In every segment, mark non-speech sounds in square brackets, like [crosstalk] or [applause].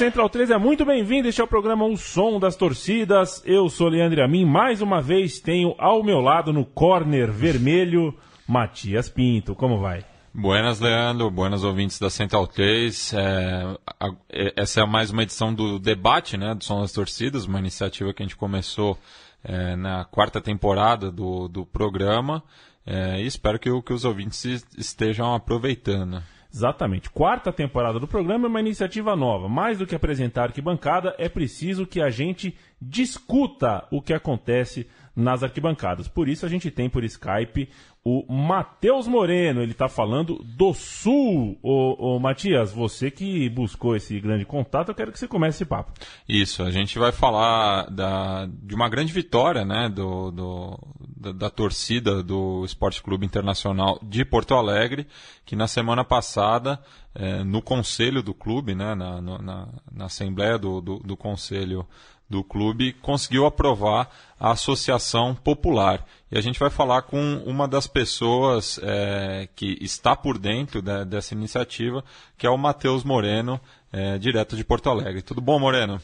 Central 3 é muito bem-vindo. Este é o programa O Som das Torcidas. Eu sou Leandro Amin. Mais uma vez tenho ao meu lado no corner vermelho Matias Pinto. Como vai? Buenas, Leandro. Buenas ouvintes da Central 3. É, a, essa é mais uma edição do debate, né, do Som das Torcidas, uma iniciativa que a gente começou é, na quarta temporada do, do programa. É, e espero que, que os ouvintes estejam aproveitando. Exatamente. Quarta temporada do programa é uma iniciativa nova. Mais do que apresentar arquibancada, é preciso que a gente discuta o que acontece nas arquibancadas. Por isso a gente tem por Skype o Matheus Moreno. Ele está falando do Sul. Ô, ô, Matias, você que buscou esse grande contato, eu quero que você comece esse papo. Isso, a gente vai falar da, de uma grande vitória né, do, do da, da, torcida do Esporte Clube Internacional de Porto Alegre, que na semana passada, é, no conselho do clube, né, na, na, na assembleia do, do, do conselho do clube, conseguiu aprovar a Associação Popular. E a gente vai falar com uma das pessoas é, que está por dentro de, dessa iniciativa, que é o Matheus Moreno, é, direto de Porto Alegre. Tudo bom, Moreno?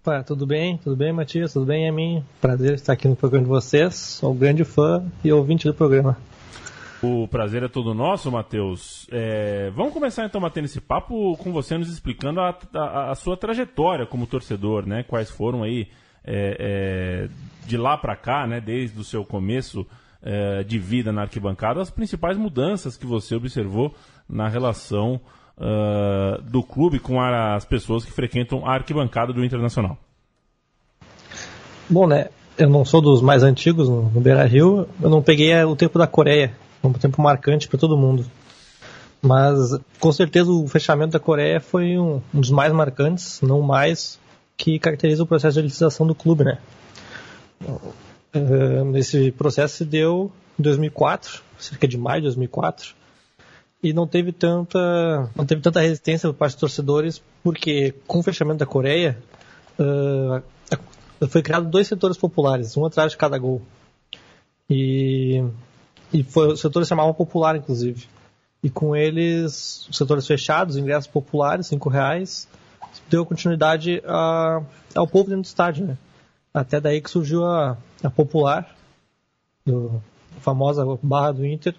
Opa, tudo bem? Tudo bem, Matias? Tudo bem, Emin? Prazer estar aqui no programa de vocês. Sou um grande fã e ouvinte do programa. O prazer é todo nosso, Matheus. É, vamos começar então batendo esse papo com você nos explicando a, a, a sua trajetória como torcedor, né? Quais foram aí é, é, de lá para cá, né? Desde o seu começo é, de vida na arquibancada, as principais mudanças que você observou na relação uh, do clube com as pessoas que frequentam a arquibancada do Internacional? Bom, né? Eu não sou dos mais antigos no, Beira Rio. Eu não peguei é, o tempo da Coreia, um tempo marcante para todo mundo. Mas com certeza o fechamento da Coreia foi um, um dos mais marcantes, não mais, que caracteriza o processo de elitização do clube, né? Esse processo se deu em 2004, cerca de maio de 2004, e não teve tanta não teve tanta resistência por parte dos torcedores porque com o fechamento da Coreia foi criado dois setores populares um atrás de cada gol e e foi, os setores chamavam popular inclusive e com eles os setores fechados ingressos populares cinco reais deu continuidade a, ao povo dentro do estádio né? até daí que surgiu a, a popular do, a famosa barra do Inter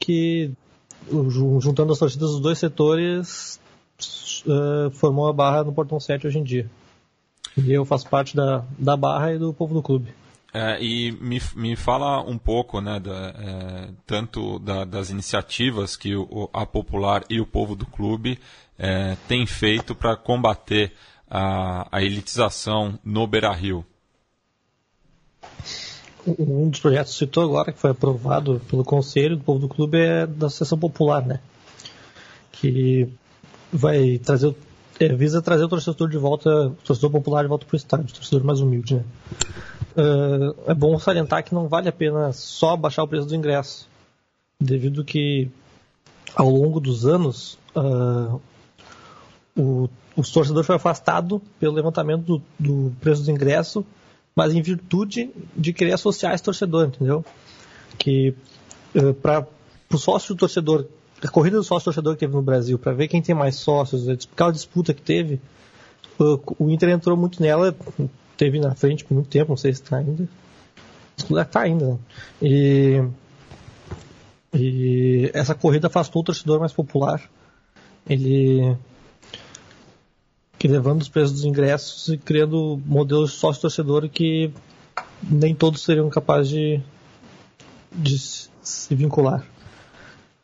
que juntando as torcidas dos dois setores, uh, formou a Barra no Portão 7 hoje em dia. E eu faço parte da, da Barra e do povo do clube. É, e me, me fala um pouco, né, da, é, tanto da, das iniciativas que o, a Popular e o povo do clube é, têm feito para combater a, a elitização no Beira-Rio um dos projetos que citou agora, que foi aprovado pelo Conselho do Povo do Clube, é da Associação Popular, né? Que vai trazer, é, visa trazer o torcedor de volta, o torcedor popular de volta para o estádio, o torcedor mais humilde, né? Uh, é bom salientar que não vale a pena só baixar o preço do ingresso, devido que ao longo dos anos uh, o, o torcedor foi afastado pelo levantamento do, do preço do ingresso mas em virtude de querer associar esse torcedor, entendeu? Que uh, eh, para o sócio do torcedor, a corrida do sócio torcedor que teve no Brasil, para ver quem tem mais sócios, aquela disputa que teve, o Inter entrou muito nela, teve na frente por muito tempo, não sei se está ainda. Está ainda, né? E, e essa corrida afastou o torcedor mais popular. Ele que levando os preços dos ingressos e criando modelos de sócio-torcedor que nem todos seriam capazes de, de se vincular.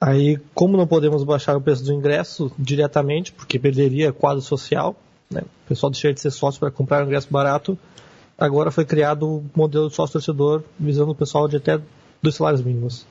Aí, como não podemos baixar o preço do ingresso diretamente, porque perderia quadro social, né? o pessoal deixaria de ser sócio para comprar um ingresso barato, agora foi criado o modelo de sócio-torcedor visando o pessoal de até dois salários mínimos.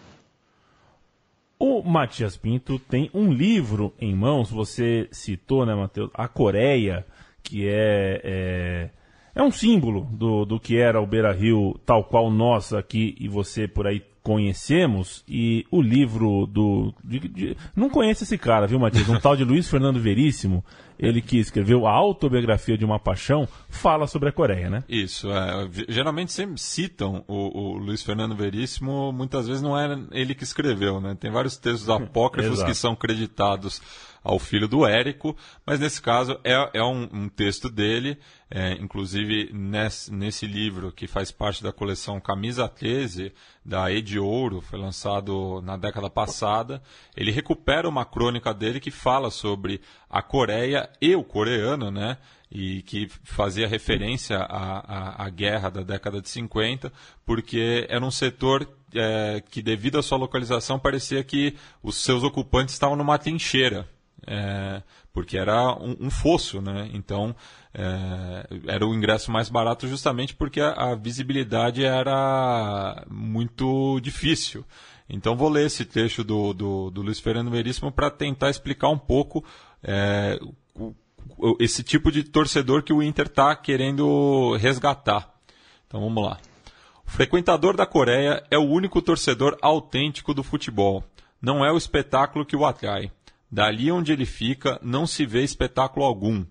O Matias Pinto tem um livro em mãos, você citou, né, Matheus? A Coreia, que é, é, é, um símbolo do, do que era o Beira Rio, tal qual nós aqui e você por aí conhecemos. E o livro do. De, de, não conhece esse cara, viu, Matias? Um tal de Luiz Fernando Veríssimo. ele que escreveu a autobiografia de uma paixão, fala sobre a Coreia, né? Isso, é, geralmente sempre citam o, o, Luiz Fernando Veríssimo, muitas vezes não é ele que escreveu, né? Tem vários textos [laughs] apócrifos que são creditados ao filho do Érico, mas nesse caso é, é um, um, texto dele, é, inclusive nesse, nesse, livro que faz parte da coleção Camisa 13, da Ed Ouro, foi lançado na década passada. Ele recupera uma crônica dele que fala sobre a Coreia e o coreano, né? e que fazia referência à, à, à, guerra da década de 50, porque era um setor é, que, devido à sua localização, parecia que os seus ocupantes estavam numa trincheira é, porque era um, um, fosso, né? Então é, era o ingresso mais barato justamente porque a, a, visibilidade era muito difícil. Então vou ler esse trecho do, do, do Luiz Fernando Veríssimo para tentar explicar um pouco é, esse tipo de torcedor que o Inter está querendo resgatar. Então vamos lá. O frequentador da Coreia é o único torcedor autêntico do futebol. Não é o espetáculo que o atrai Dali onde ele fica, não se vê espetáculo algum.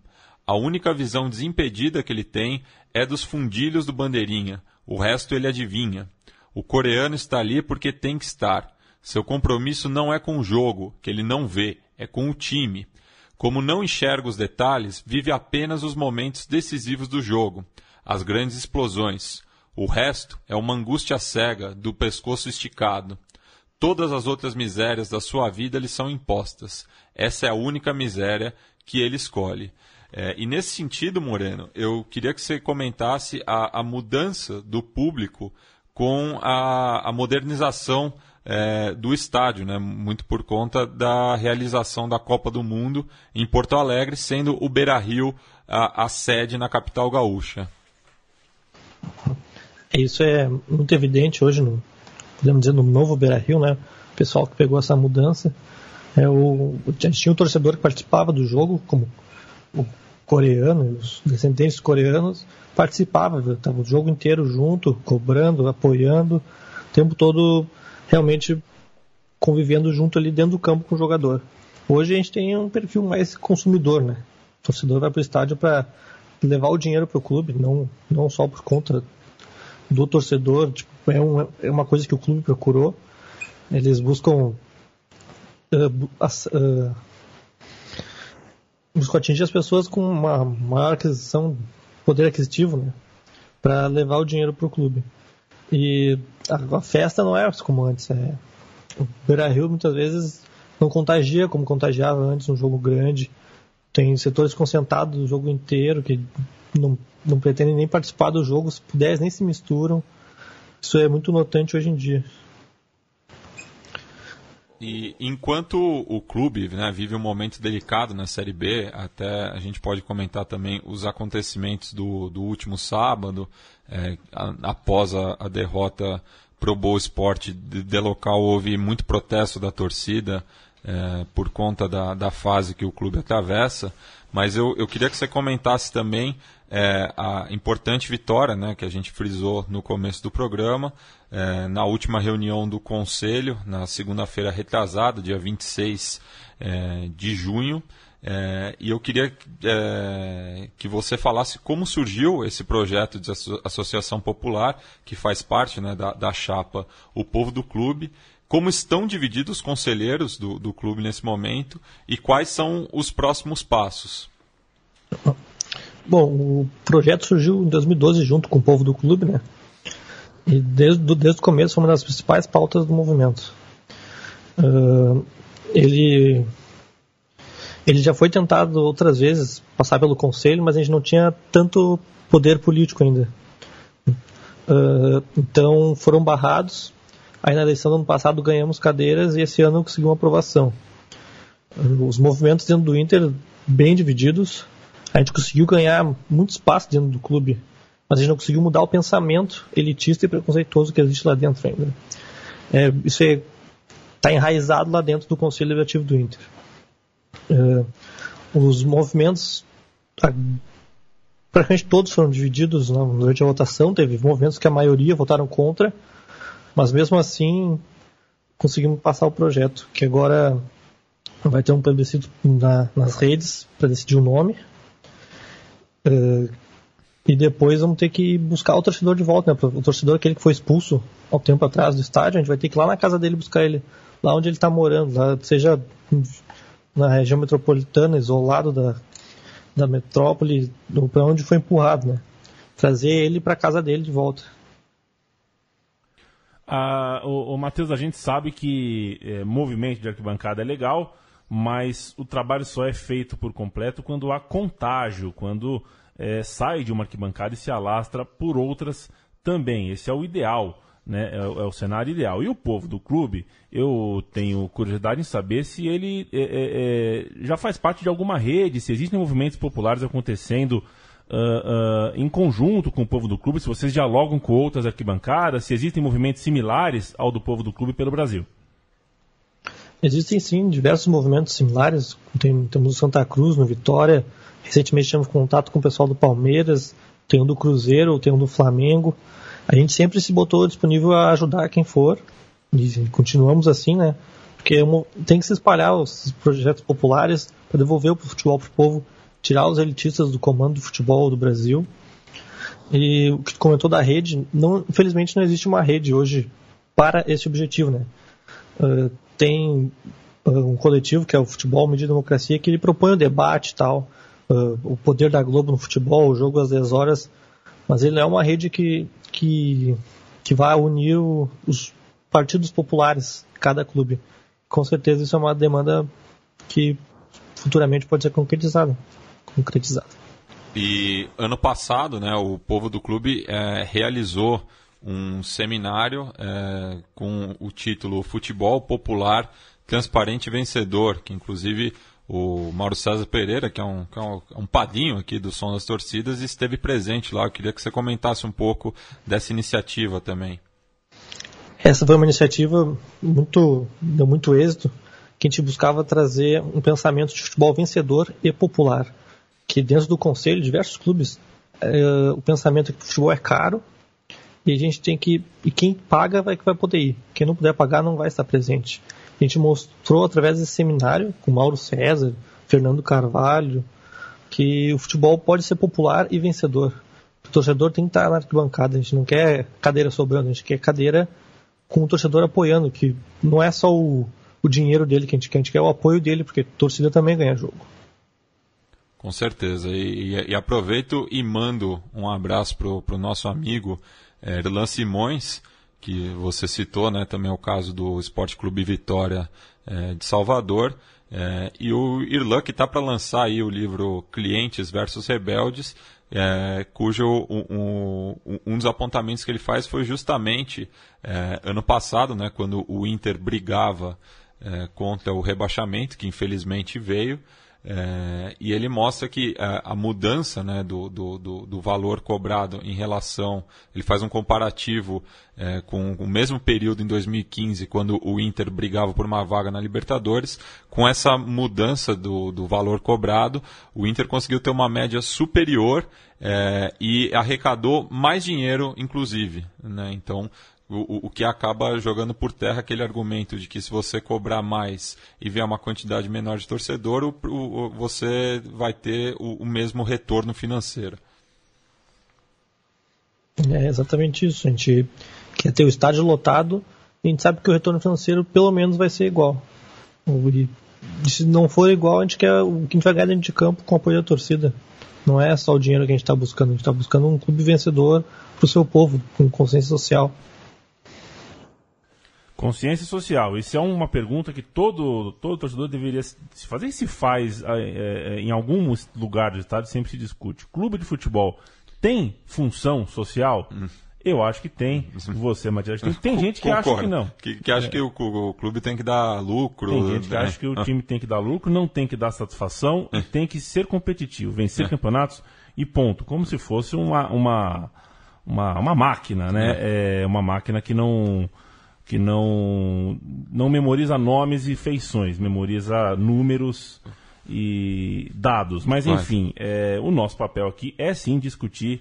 A única visão desimpedida que ele tem é dos fundilhos do bandeirinha. O resto ele adivinha. O coreano está ali porque tem que estar. Seu compromisso não é com o jogo, que ele não vê, é com o time. Como não enxerga os detalhes, vive apenas os momentos decisivos do jogo, as grandes explosões. O resto é uma angústia cega, do pescoço esticado. Todas as outras misérias da sua vida lhe são impostas. Essa é a única miséria que ele escolhe. É, e nesse sentido, Moreno, eu queria que você comentasse a, a mudança do público com a, a modernização é, do estádio, né? muito por conta da realização da Copa do Mundo em Porto Alegre, sendo o Beira Rio a, a sede na capital gaúcha. Isso é muito evidente hoje no, podemos dizer, no novo Beira Rio, né? O pessoal que pegou essa mudança. É, o, tinha um torcedor que participava do jogo, como o coreano, os descendentes coreanos, participavam, estava o jogo inteiro junto, cobrando, apoiando, o tempo todo realmente convivendo junto ali dentro do campo com o jogador. Hoje a gente tem um perfil mais consumidor, né? O torcedor vai para o estádio para levar o dinheiro para o clube, não, não só por conta do torcedor, tipo, é, um, é uma coisa que o clube procurou. Eles buscam uh, uh, buscam atingir as pessoas com uma maior aquisição, poder aquisitivo, né, para levar o dinheiro para o clube. E a, a, festa não é como antes. É, o Beira Rio muitas vezes não contagia como contagiava antes um jogo grande. Tem setores concentrados do jogo inteiro que não, não pretendem nem participar do jogo, se puder, nem se misturam. Isso é muito notante hoje em dia. E enquanto o clube né, vive um momento delicado na Série B, até a gente pode comentar também os acontecimentos do, do último sábado, é, após a, a derrota pro Boa Esporte de, de, local, houve muito protesto da torcida é, por conta da, da fase que o clube atravessa. Mas eu, eu queria que você comentasse também é, a importante vitória né, que a gente frisou no começo do programa, é, na última reunião do Conselho, na segunda-feira retrasada, dia 26 é, de junho. É, e eu queria é, que você falasse como surgiu esse projeto de associação popular, que faz parte né, da, da chapa O Povo do Clube, como estão divididos os conselheiros do, do clube nesse momento e quais são os próximos passos. Bom, o projeto surgiu em 2012 junto com o povo do clube, né? E desde, desde o começo foi uma das principais pautas do movimento. Uh, ele, ele já foi tentado outras vezes passar pelo conselho, mas a gente não tinha tanto poder político ainda. Uh, então foram barrados. Aí na eleição do ano passado ganhamos cadeiras e esse ano conseguimos aprovação. Os movimentos dentro do Inter bem divididos a gente conseguiu ganhar muito espaço dentro do clube, mas a gente não conseguiu mudar o pensamento elitista e preconceituoso que existe lá dentro ainda. É, isso está é, tá enraizado lá dentro do Conselho Legislativo do Inter. É, os movimentos, praticamente todos foram divididos né, durante a votação, teve movimentos que a maioria votaram contra, mas mesmo assim conseguimos passar o projeto, que agora vai ter um plebiscito na, nas redes para decidir o nome. Uh, e depois vamos ter que buscar o torcedor de volta, né? O torcedor aquele que foi expulso há um tempo atrás do estádio, a gente vai ter que ir lá na casa dele buscar ele, lá onde ele está morando, lá, seja na região metropolitana, isolado da, da metrópole, para onde foi empurrado, né? Trazer ele para casa dele de volta. Ah, o, o Matheus, a gente sabe que é, movimento de arquibancada é legal, mas o trabalho só é feito por completo quando há contágio, quando é, sai de uma arquibancada e se alastra por outras também. Esse é o ideal, né? É, é, o cenário ideal. E o povo do clube, eu tenho curiosidade em saber se ele é, é, é já faz parte de alguma rede, se existem movimentos populares acontecendo uh, uh, em conjunto com o povo do clube, se vocês dialogam com outras arquibancadas, se existem movimentos similares ao do povo do clube pelo Brasil. Existem sim diversos movimentos similares. Tem, temos o Santa Cruz, no Vitória. Recentemente tivemos contato com o pessoal do Palmeiras, tem um do Cruzeiro, tem um do Flamengo. A gente sempre se botou disponível a ajudar quem for. E continuamos assim, né? Porque é tem que se espalhar os projetos populares para devolver o futebol para o povo tirar os elitistas do comando do futebol do Brasil. E o que tu comentou da rede, não, infelizmente não existe uma rede hoje para esse objetivo, né? Uh, tem uh, um coletivo que é o Futebol Medida Democracia que ele propõe o debate e tal, uh, o poder da Globo no futebol, o jogo às 10 horas, mas ele é uma rede que, que, que vai unir o, os partidos populares, cada clube. Com certeza isso é uma demanda que futuramente pode ser concretizada concretizada. E ano passado, né, o povo do clube é, realizou um seminário é, com o título Futebol Popular Transparente e Vencedor, que inclusive o Mauro César Pereira, que é um, que é um, um padinho aqui do Som das Torcidas, esteve presente lá. Eu queria que você comentasse um pouco dessa iniciativa também. Essa foi uma iniciativa muito deu muito êxito, que a gente buscava trazer um pensamento de futebol vencedor e popular que dentro do conselho, diversos clubes, é, o pensamento é que o futebol é caro e a gente tem que. E quem paga vai que vai poder ir. Quem não puder pagar não vai estar presente. A gente mostrou através desse seminário com Mauro César, Fernando Carvalho, que o futebol pode ser popular e vencedor. O torcedor tem que estar na arquibancada. A gente não quer cadeira sobrando, a gente quer cadeira com o torcedor apoiando, que não é só o, o dinheiro dele que a gente quer, a gente quer o apoio dele, porque a torcida também ganha jogo. Com certeza. E, e, e, aproveito e mando um abraço para o nosso amigo é, Erlan Simões, que você citou, né, também é o caso do Esporte Clube Vitória é, de Salvador. É, e o Irlan que está para lançar aí o livro Clientes versus Rebeldes, é, cujo um, um, um, dos apontamentos que ele faz foi justamente é, ano passado, né, quando o Inter brigava é, contra o rebaixamento, que infelizmente veio. É, e ele mostra que a, a mudança né, do, do, do, do, valor cobrado em relação. Ele faz um comparativo é, com o mesmo período em 2015, quando o Inter brigava por uma vaga na Libertadores. Com essa mudança do, do valor cobrado, o Inter conseguiu ter uma média superior é, e arrecadou mais dinheiro, inclusive. Né? Então, o, o, que acaba jogando por terra aquele argumento de que se você cobrar mais e vier uma quantidade menor de torcedor, o, o, você vai ter o, mesmo retorno financeiro. É exatamente isso. A gente quer ter o estádio lotado a gente sabe que o retorno financeiro pelo menos vai ser igual. E se não for igual, a gente quer o que a gente vai ganhar dentro de campo com o apoio da torcida. Não é só o dinheiro que a gente está buscando, a gente está buscando um clube vencedor para o seu povo, com consciência social. Consciência social. Isso é uma pergunta que todo, todo torcedor deveria se fazer e se faz é, é, em algum lugar do estado sempre se discute. Clube de futebol tem função social? Hum. Eu acho que tem. Você, Matias, tem, tem gente que Concordo. acha que não. Que, que acha é. que o, o, clube tem que dar lucro. Tem gente que né? acha que o time tem que dar lucro, não tem que dar satisfação e tem que ser competitivo, vencer campeonatos e ponto. Como se fosse uma, uma, uma, uma máquina, né? É. uma máquina que não que não, não memoriza nomes e feições, memoriza números e dados. Mas, enfim, é, o nosso papel aqui é sim discutir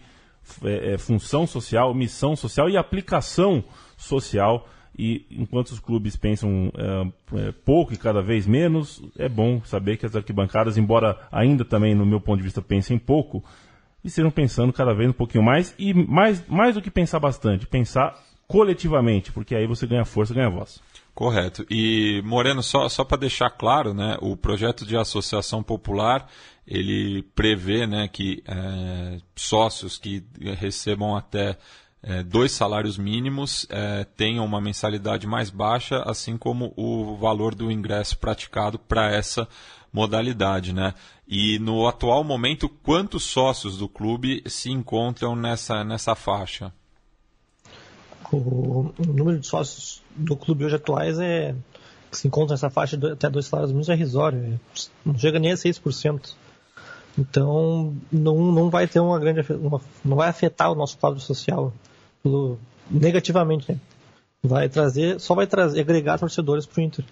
é, é, função social, missão social e aplicação social e enquanto os clubes pensam é, é, pouco e cada vez menos, é bom saber que as arquibancadas, embora ainda também, no meu ponto de vista, pensem pouco, estejam pensando cada vez um pouquinho mais e mais, mais do que pensar bastante, pensar coletivamente, porque aí você ganha força, ganha voz. Correto. E, Moreno, só, só para deixar claro, né, o projeto de associação popular, ele prevê né, que é, sócios que recebam até é, dois salários mínimos é, tenham uma mensalidade mais baixa, assim como o valor do ingresso praticado para essa modalidade. Né? E no atual momento, quantos sócios do clube se encontram nessa, nessa faixa? O, número de sócios do clube hoje atuais é que se encontra nessa faixa de até dois salários mínimos é irrisório, é, não chega nem a 6%. Então não, não vai ter uma grande uma, não vai afetar o nosso quadro social pelo, negativamente, né? Vai trazer, só vai trazer, agregar torcedores pro Inter.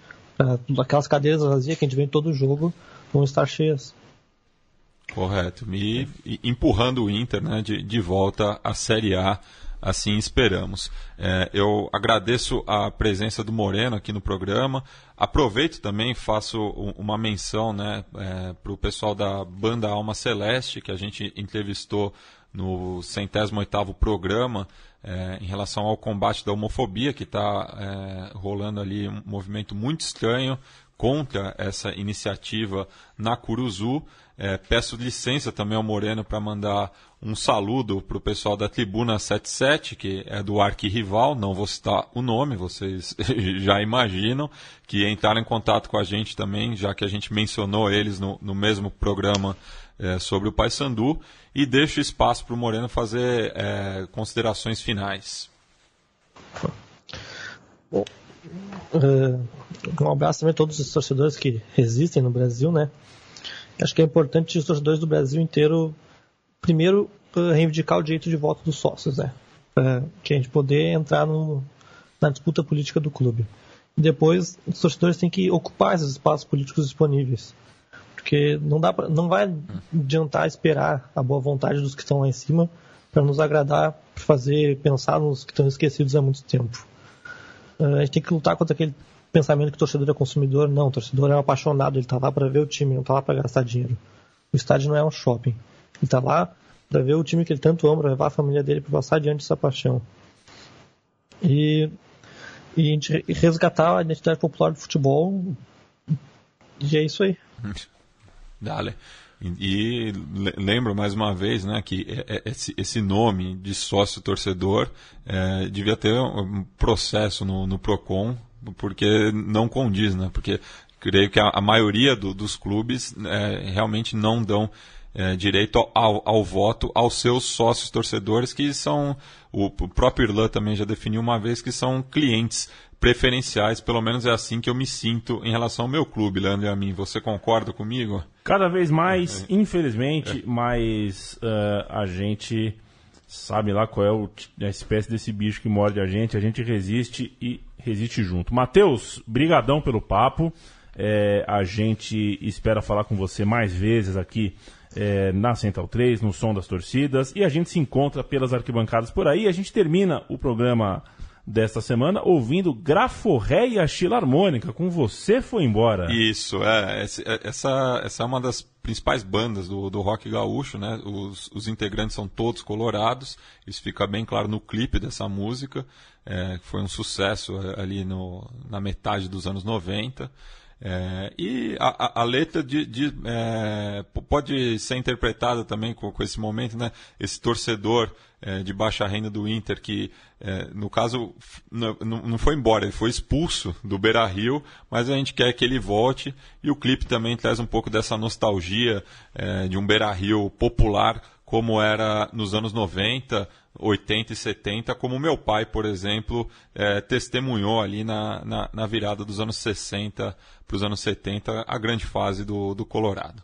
Aquelas cadeiras vazias que a gente vê em todo jogo vão estar cheias. Correto. E empurrando o Inter né, de, de volta à Série A assim esperamos. É, eu agradeço a presença do Moreno aqui no programa. Aproveito também, faço uma menção né, é, para o pessoal da banda Alma Celeste, que a gente entrevistou no centésimo oitavo programa é, em relação ao combate da homofobia, que está é, rolando ali um movimento muito estranho contra essa iniciativa na Curuzu. É, peço licença também ao Moreno para mandar um saludo para o pessoal da Tribuna 77, que é do arquirrival, não vou citar o nome, vocês [laughs] já imaginam, que entraram em contato com a gente também, já que a gente mencionou eles no, no mesmo programa é, sobre o Paysandu, e deixo espaço para o Moreno fazer é, considerações finais. Bom, uh, um abraço também a todos os torcedores que resistem no Brasil, né? Acho que é importante os torcedores do Brasil inteiro, primeiro, reivindicar o direito de voto dos sócios, né? Para que a gente poder entrar no, na disputa política do clube. E depois, os torcedores têm que ocupar esses espaços políticos disponíveis. Porque não, dá pra, não vai adiantar esperar a boa vontade dos que estão lá em cima para nos agradar, para fazer pensar nos que estão esquecidos há muito tempo. Uh, a gente tem que lutar contra aquele pensamento que o torcedor é consumidor. Não, o torcedor é um apaixonado, ele está lá para ver o time, não está lá para gastar dinheiro. O estádio não é um shopping. Ele está lá para ver o time que ele tanto ama, levar a família dele para passar adiante essa paixão. E, e a gente resgatar a identidade popular do futebol. E é isso aí. [laughs] Dale. E, lembro mais uma vez né, que é, é, esse, nome de sócio torcedor é, devia ter um processo no, no PROCON porque não condiz, né? Porque creio que a, a maioria do, dos clubes é, realmente não dão é, direito ao, ao, voto aos seus sócios torcedores, que são, o, o próprio Irlan também já definiu uma vez, que são clientes preferenciais, pelo menos é assim que eu me sinto em relação ao meu clube, Leandro e a mim. Você concorda comigo? Cada vez mais, é. infelizmente, é. mais uh, a gente sabe lá qual é o, a espécie desse bicho que morde a gente, a gente resiste e resiste junto. Matheus, brigadão pelo papo. É, a gente espera falar com você mais vezes aqui é, na Central 3, no Som das Torcidas. E a gente se encontra pelas arquibancadas por aí. A gente termina o programa desta semana ouvindo Graforré e a Harmônica, com Você Foi Embora. Isso, é, é. Essa, essa é uma das principais bandas do, do rock gaúcho, né? Os, os integrantes são todos colorados, isso fica bem claro no clipe dessa música, é, foi um sucesso é, ali no, na metade dos anos 90. É, e a, a, letra de, de, é, pode ser interpretada também com, com, esse momento, né? Esse torcedor é, de baixa renda do Inter que, é, no caso, não, não foi embora, ele foi expulso do Beira Rio, mas a gente quer que ele volte. E o clipe também traz um pouco dessa nostalgia é, de um Beira Rio popular como era nos anos 90, 80 e 70, como meu pai, por exemplo, é, testemunhou ali na, na, na, virada dos anos 60 para os anos 70, a grande fase do, do Colorado.